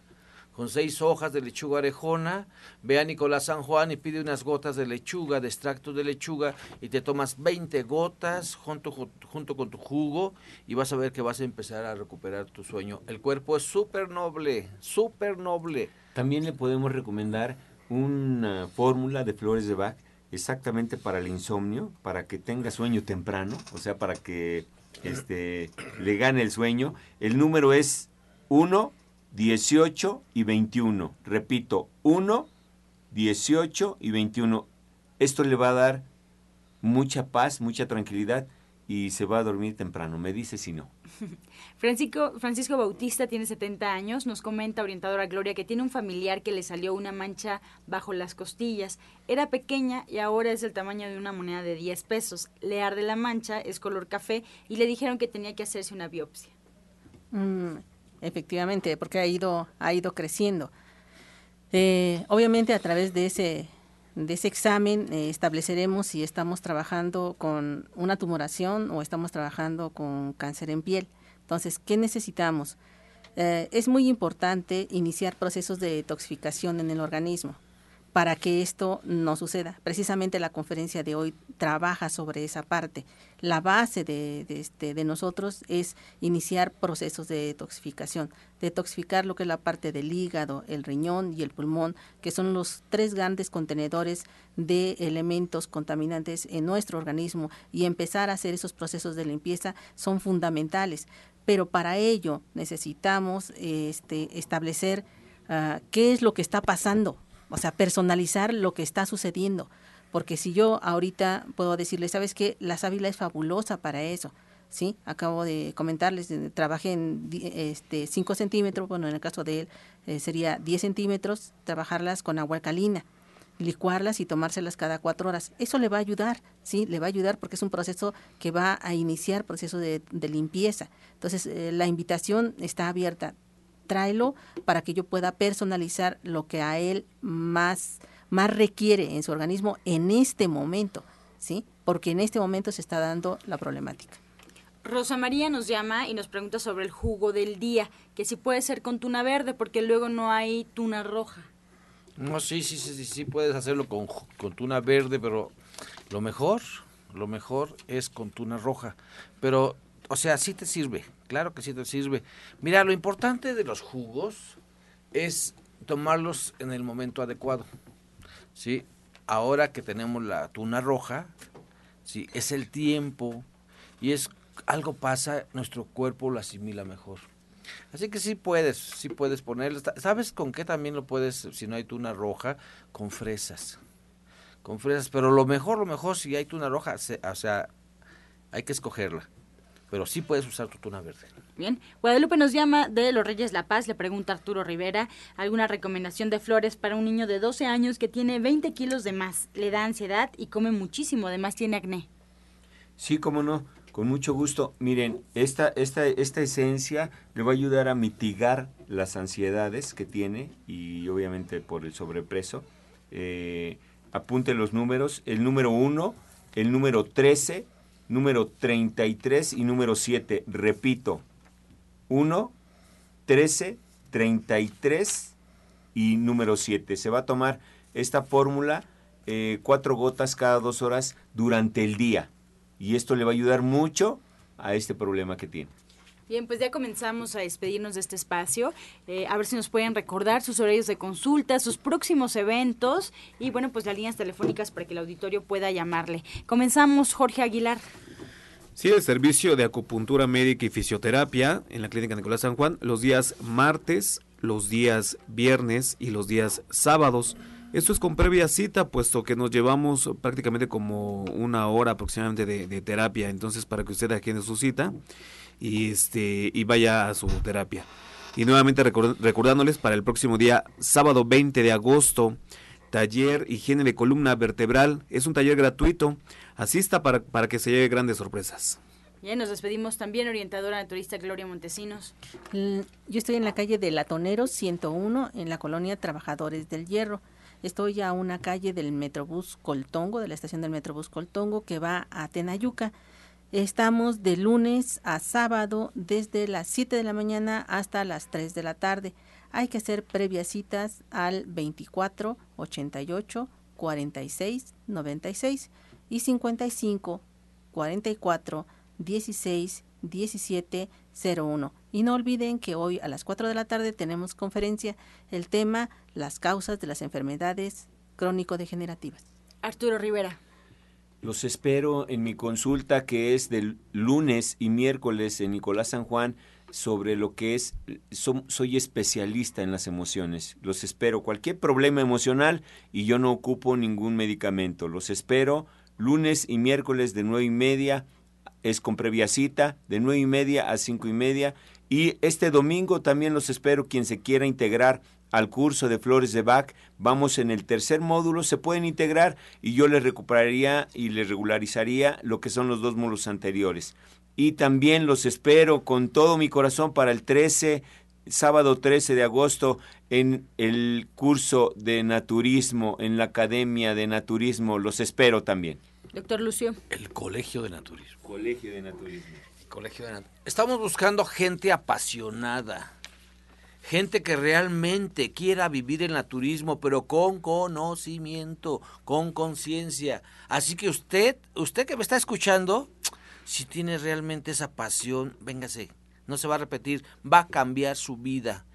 Speaker 8: con seis hojas de lechuga orejona, ve a Nicolás San Juan y pide unas gotas de lechuga, de extracto de lechuga, y te tomas 20 gotas junto, junto con tu jugo y vas a ver que vas a empezar a recuperar tu sueño. El cuerpo es súper noble, súper noble.
Speaker 9: También le podemos recomendar una fórmula de flores de Bach exactamente para el insomnio, para que tenga sueño temprano, o sea, para que este, le gane el sueño. El número es 1, 18 y 21. Repito, 1, 18 y 21. Esto le va a dar mucha paz, mucha tranquilidad y se va a dormir temprano. Me dice si no.
Speaker 2: Francisco, Francisco Bautista tiene 70 años, nos comenta orientadora Gloria que tiene un familiar que le salió una mancha bajo las costillas. Era pequeña y ahora es el tamaño de una moneda de 10 pesos. Le arde la mancha, es color café y le dijeron que tenía que hacerse una biopsia.
Speaker 5: Mm, efectivamente, porque ha ido, ha ido creciendo. Eh, obviamente a través de ese de ese examen eh, estableceremos si estamos trabajando con una tumoración o estamos trabajando con cáncer en piel. Entonces, ¿qué necesitamos? Eh, es muy importante iniciar procesos de detoxificación en el organismo para que esto no suceda. Precisamente la conferencia de hoy trabaja sobre esa parte. La base de, este, de nosotros es iniciar procesos de detoxificación, detoxificar lo que es la parte del hígado, el riñón y el pulmón, que son los tres grandes contenedores de elementos contaminantes en nuestro organismo y empezar a hacer esos procesos de limpieza son fundamentales. Pero para ello necesitamos este, establecer ah, qué es lo que está pasando o sea, personalizar lo que está sucediendo. Porque si yo ahorita puedo decirle, ¿sabes qué? La sábila es fabulosa para eso. ¿sí? Acabo de comentarles, trabajé en este, 5 centímetros, bueno, en el caso de él eh, sería 10 centímetros, trabajarlas con agua alcalina, licuarlas y tomárselas cada cuatro horas. Eso le va a ayudar, ¿sí? Le va a ayudar porque es un proceso que va a iniciar proceso de, limpieza. Entonces, eh, la invitación está abierta tráelo para que yo pueda personalizar lo que a él más, más requiere en su organismo en este momento, ¿sí? Porque en este momento se está dando la problemática.
Speaker 2: Rosa María nos llama y nos pregunta sobre el jugo del día, que si puede ser con tuna verde, porque luego no hay tuna roja.
Speaker 8: No, sí, sí, sí, sí, sí puedes hacerlo con, con tuna verde, pero lo mejor, lo mejor es con tuna roja. Pero, o sea, sí te sirve, Claro que sí te sirve. Mira, lo importante de los jugos es tomarlos en el momento adecuado. ¿Sí? Ahora que tenemos la tuna roja, ¿sí? es el tiempo y es algo pasa, nuestro cuerpo lo asimila mejor. Así que sí puedes, sí puedes ponerlo. ¿Sabes con qué también lo puedes, si no hay tuna roja? Con fresas. Con fresas, pero lo mejor, lo mejor, si hay tuna roja, o sea, hay que escogerla pero sí puedes usar tu tuna verde.
Speaker 2: Bien, Guadalupe nos llama de Los Reyes La Paz, le pregunta Arturo Rivera, ¿alguna recomendación de flores para un niño de 12 años que tiene 20 kilos de más? Le da ansiedad y come muchísimo, además tiene acné.
Speaker 9: Sí, cómo no, con mucho gusto. Miren, esta, esta, esta esencia le va a ayudar a mitigar las ansiedades que tiene y obviamente por el sobrepreso. Eh, apunte los números, el número 1, el número 13, número 33 y número 7. Repito, 1, 13, 33 y número 7. Se va a tomar esta fórmula eh, cuatro gotas cada dos horas durante el día. Y esto le va a ayudar mucho a este problema que tiene.
Speaker 2: Bien, pues ya comenzamos a despedirnos de este espacio. Eh, a ver si nos pueden recordar sus horarios de consulta, sus próximos eventos y bueno, pues las líneas telefónicas para que el auditorio pueda llamarle. Comenzamos, Jorge Aguilar.
Speaker 12: Sí, el servicio de acupuntura médica y fisioterapia en la Clínica Nicolás San Juan los días martes, los días viernes y los días sábados. Esto es con previa cita, puesto que nos llevamos prácticamente como una hora aproximadamente de, de terapia. Entonces, para que usted agende su cita y, este, y vaya a su terapia. Y nuevamente recordándoles para el próximo día, sábado 20 de agosto, taller higiene de columna vertebral. Es un taller gratuito. Asista para, para que se lleve grandes sorpresas.
Speaker 2: Bien, nos despedimos también, orientadora naturista Gloria Montesinos.
Speaker 5: Yo estoy en la calle de Latoneros 101, en la colonia Trabajadores del Hierro. Estoy a una calle del Metrobús Coltongo, de la estación del Metrobús Coltongo, que va a Tenayuca. Estamos de lunes a sábado desde las 7 de la mañana hasta las 3 de la tarde. Hay que hacer previas citas al 24 88 46 96 y 55 44 16 17 01. Y no olviden que hoy a las 4 de la tarde tenemos conferencia, el tema las causas de las enfermedades crónico-degenerativas.
Speaker 2: Arturo Rivera.
Speaker 9: Los espero en mi consulta que es del lunes y miércoles en Nicolás San Juan sobre lo que es, soy especialista en las emociones. Los espero. Cualquier problema emocional y yo no ocupo ningún medicamento. Los espero lunes y miércoles de nueve y media es con previa cita de nueve y media a cinco y media. Y este domingo también los espero quien se quiera integrar al curso de Flores de Bach. Vamos en el tercer módulo, se pueden integrar y yo les recuperaría y les regularizaría lo que son los dos módulos anteriores. Y también los espero con todo mi corazón para el 13, sábado 13 de agosto, en el curso de naturismo, en la Academia de Naturismo. Los espero también.
Speaker 2: Doctor Lucio.
Speaker 8: El Colegio de Naturismo.
Speaker 9: Colegio de Naturismo.
Speaker 8: Colegio de Estamos buscando gente apasionada, gente que realmente quiera vivir el naturismo, pero con conocimiento, con conciencia. Así que usted, usted que me está escuchando, si tiene realmente esa pasión, véngase, no se va a repetir, va a cambiar su vida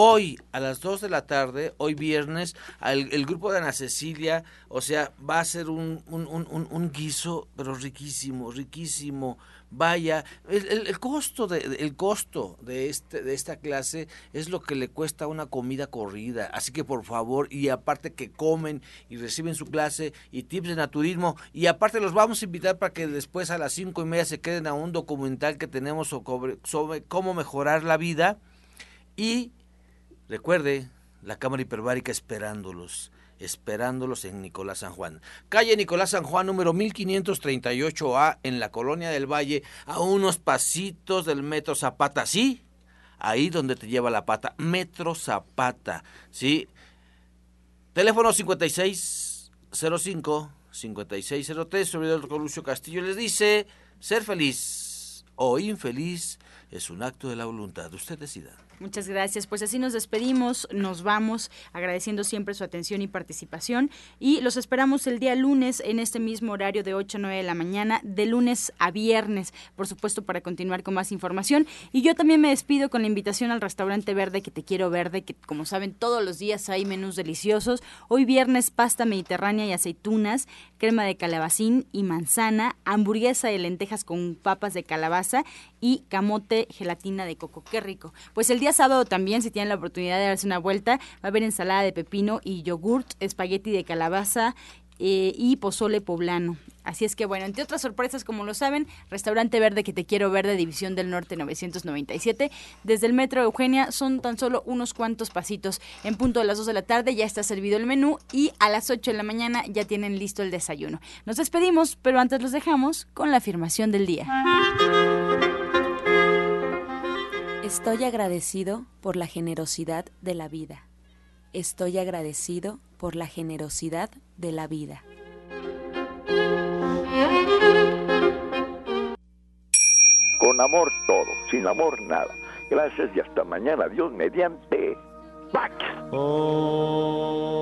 Speaker 8: Hoy a las 2 de la tarde, hoy viernes, el, grupo de Ana Cecilia, o sea, va a ser un, un, guiso, pero riquísimo, riquísimo. Vaya, el, costo de el costo de este de esta clase es lo que le cuesta una comida corrida, así que por favor y aparte que comen y reciben su clase y tips de naturismo. Y aparte los vamos a invitar para que después a las cinco y media se queden a un documental que tenemos sobre cómo mejorar la vida. Y Recuerde, la Cámara Hiperbárica esperándolos, esperándolos en Nicolás San Juan. Calle Nicolás San Juan, número 1538A, en la Colonia del Valle, a unos pasitos del Metro Zapata, ¿sí? Ahí donde te lleva la pata, Metro Zapata, ¿sí? Teléfono 5605 5603, servidor Lucio Castillo les dice, ser feliz o infeliz es un acto de la voluntad, usted decida.
Speaker 2: Muchas gracias. Pues así nos despedimos, nos vamos agradeciendo siempre su atención y participación y los esperamos el día lunes en este mismo horario de 8 a 9 de la mañana, de lunes a viernes, por supuesto, para continuar con más información. Y yo también me despido con la invitación al restaurante verde que te quiero verde, que como saben todos los días hay menús deliciosos. Hoy viernes pasta mediterránea y aceitunas, crema de calabacín y manzana, hamburguesa de lentejas con papas de calabaza y camote gelatina de coco. Qué rico. Pues el día sábado también, si tienen la oportunidad de darse una vuelta, va a haber ensalada de pepino y yogurt, espagueti de calabaza eh, y pozole poblano. Así es que bueno, entre otras sorpresas, como lo saben, Restaurante Verde que te quiero ver de División del Norte 997, desde el Metro Eugenia son tan solo unos cuantos pasitos. En punto de las 2 de la tarde ya está servido el menú y a las 8 de la mañana ya tienen listo el desayuno. Nos despedimos, pero antes los dejamos con la afirmación del día.
Speaker 1: Estoy agradecido por la generosidad de la vida. Estoy agradecido por la generosidad de la vida.
Speaker 13: Con amor todo, sin amor nada. Gracias y hasta mañana. Dios mediante. ¡Pax! Oh.